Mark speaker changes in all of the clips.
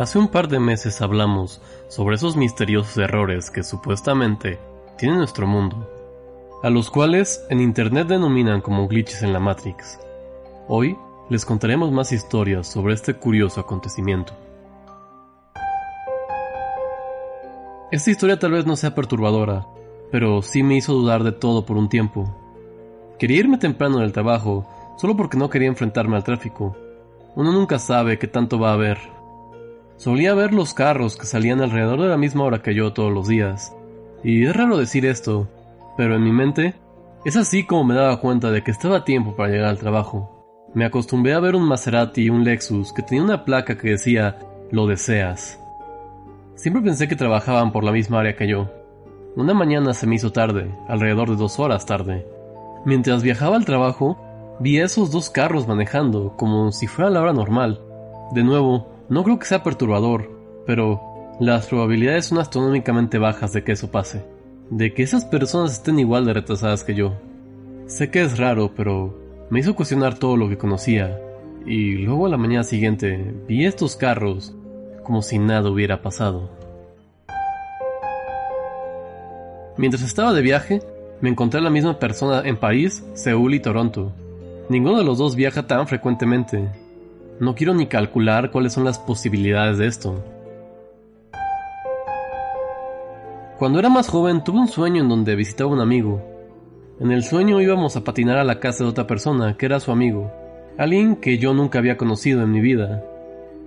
Speaker 1: Hace un par de meses hablamos sobre esos misteriosos errores que supuestamente tiene nuestro mundo, a los cuales en Internet denominan como glitches en la Matrix. Hoy les contaremos más historias sobre este curioso acontecimiento. Esta historia tal vez no sea perturbadora, pero sí me hizo dudar de todo por un tiempo. Quería irme temprano del trabajo, solo porque no quería enfrentarme al tráfico. Uno nunca sabe qué tanto va a haber Solía ver los carros que salían alrededor de la misma hora que yo todos los días. Y es raro decir esto, pero en mi mente es así como me daba cuenta de que estaba a tiempo para llegar al trabajo. Me acostumbré a ver un Maserati y un Lexus que tenía una placa que decía lo deseas. Siempre pensé que trabajaban por la misma área que yo. Una mañana se me hizo tarde, alrededor de dos horas tarde. Mientras viajaba al trabajo, vi a esos dos carros manejando como si fuera la hora normal. De nuevo, no creo que sea perturbador, pero las probabilidades son astronómicamente bajas de que eso pase, de que esas personas estén igual de retrasadas que yo. Sé que es raro, pero me hizo cuestionar todo lo que conocía, y luego a la mañana siguiente vi estos carros como si nada hubiera pasado. Mientras estaba de viaje, me encontré a la misma persona en París, Seúl y Toronto. Ninguno de los dos viaja tan frecuentemente, no quiero ni calcular cuáles son las posibilidades de esto. Cuando era más joven tuve un sueño en donde visitaba a un amigo. En el sueño íbamos a patinar a la casa de otra persona que era su amigo, alguien que yo nunca había conocido en mi vida.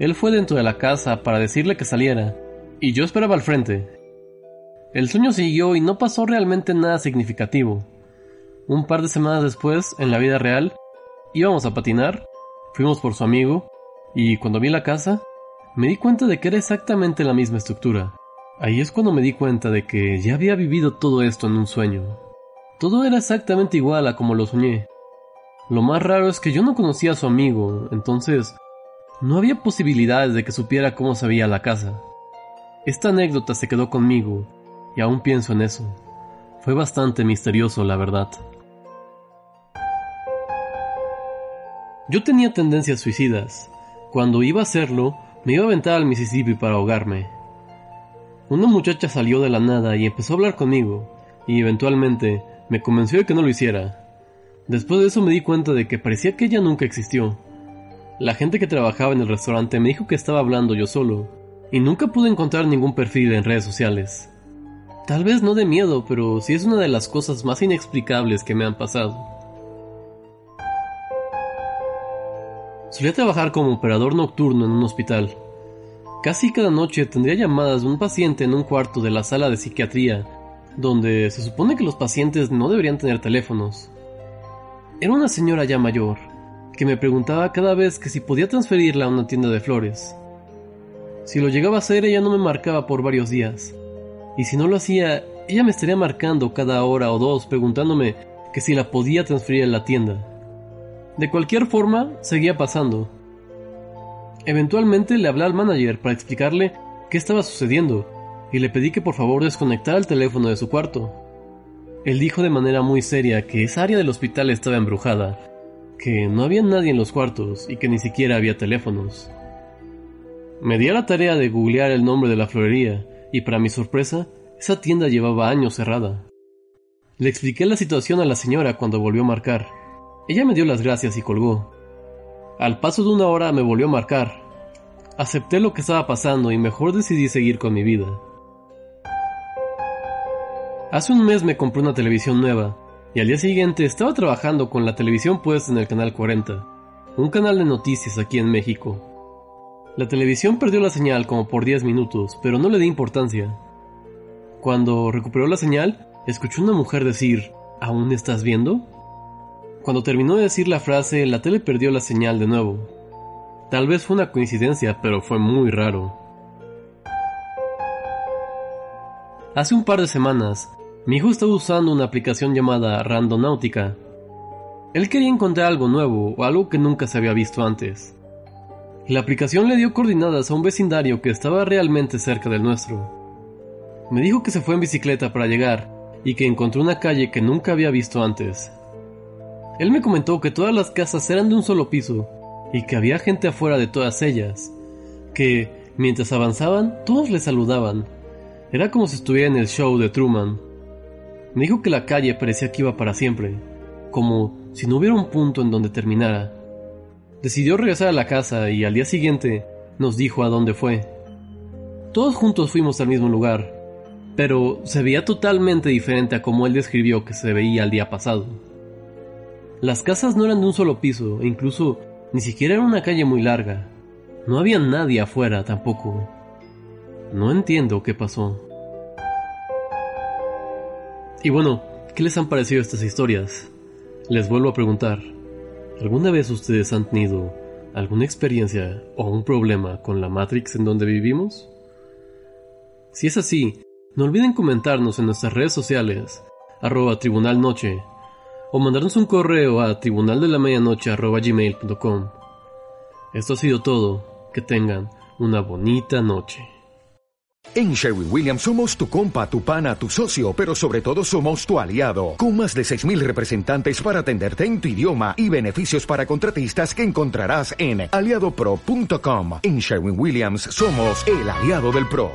Speaker 1: Él fue dentro de la casa para decirle que saliera, y yo esperaba al frente. El sueño siguió y no pasó realmente nada significativo. Un par de semanas después, en la vida real, íbamos a patinar Fuimos por su amigo, y cuando vi la casa, me di cuenta de que era exactamente la misma estructura. Ahí es cuando me di cuenta de que ya había vivido todo esto en un sueño. Todo era exactamente igual a como lo soñé. Lo más raro es que yo no conocía a su amigo, entonces no había posibilidades de que supiera cómo se veía la casa. Esta anécdota se quedó conmigo, y aún pienso en eso. Fue bastante misterioso, la verdad. Yo tenía tendencias suicidas. Cuando iba a hacerlo, me iba a aventar al Mississippi para ahogarme. Una muchacha salió de la nada y empezó a hablar conmigo, y eventualmente me convenció de que no lo hiciera. Después de eso me di cuenta de que parecía que ella nunca existió. La gente que trabajaba en el restaurante me dijo que estaba hablando yo solo, y nunca pude encontrar ningún perfil en redes sociales. Tal vez no de miedo, pero sí es una de las cosas más inexplicables que me han pasado. Solía trabajar como operador nocturno en un hospital. Casi cada noche tendría llamadas de un paciente en un cuarto de la sala de psiquiatría, donde se supone que los pacientes no deberían tener teléfonos. Era una señora ya mayor, que me preguntaba cada vez que si podía transferirla a una tienda de flores. Si lo llegaba a hacer, ella no me marcaba por varios días. Y si no lo hacía, ella me estaría marcando cada hora o dos preguntándome que si la podía transferir a la tienda. De cualquier forma, seguía pasando. Eventualmente le hablé al manager para explicarle qué estaba sucediendo y le pedí que por favor desconectara el teléfono de su cuarto. Él dijo de manera muy seria que esa área del hospital estaba embrujada, que no había nadie en los cuartos y que ni siquiera había teléfonos. Me di a la tarea de googlear el nombre de la florería y para mi sorpresa, esa tienda llevaba años cerrada. Le expliqué la situación a la señora cuando volvió a marcar ella me dio las gracias y colgó. Al paso de una hora me volvió a marcar. Acepté lo que estaba pasando y mejor decidí seguir con mi vida. Hace un mes me compré una televisión nueva y al día siguiente estaba trabajando con la televisión puesta en el canal 40, un canal de noticias aquí en México. La televisión perdió la señal como por 10 minutos, pero no le di importancia. Cuando recuperó la señal, escuché una mujer decir, ¿Aún estás viendo? Cuando terminó de decir la frase, la tele perdió la señal de nuevo. Tal vez fue una coincidencia, pero fue muy raro. Hace un par de semanas, mi hijo estaba usando una aplicación llamada Randonáutica. Él quería encontrar algo nuevo o algo que nunca se había visto antes. La aplicación le dio coordenadas a un vecindario que estaba realmente cerca del nuestro. Me dijo que se fue en bicicleta para llegar y que encontró una calle que nunca había visto antes. Él me comentó que todas las casas eran de un solo piso y que había gente afuera de todas ellas, que, mientras avanzaban, todos le saludaban. Era como si estuviera en el show de Truman. Me dijo que la calle parecía que iba para siempre, como si no hubiera un punto en donde terminara. Decidió regresar a la casa y al día siguiente nos dijo a dónde fue. Todos juntos fuimos al mismo lugar, pero se veía totalmente diferente a como él describió que se veía el día pasado. Las casas no eran de un solo piso e incluso ni siquiera era una calle muy larga. No había nadie afuera tampoco. No entiendo qué pasó. Y bueno, ¿qué les han parecido estas historias? Les vuelvo a preguntar, ¿alguna vez ustedes han tenido alguna experiencia o un problema con la Matrix en donde vivimos? Si es así, no olviden comentarnos en nuestras redes sociales, arroba tribunalnoche, o mandarnos un correo a tribunaldelamedianoche.gmail.com. Esto ha sido todo. Que tengan una bonita noche.
Speaker 2: En Sherwin Williams somos tu compa, tu pana, tu socio, pero sobre todo somos tu aliado, con más de 6.000 representantes para atenderte en tu idioma y beneficios para contratistas que encontrarás en aliadopro.com. En Sherwin Williams somos el aliado del PRO.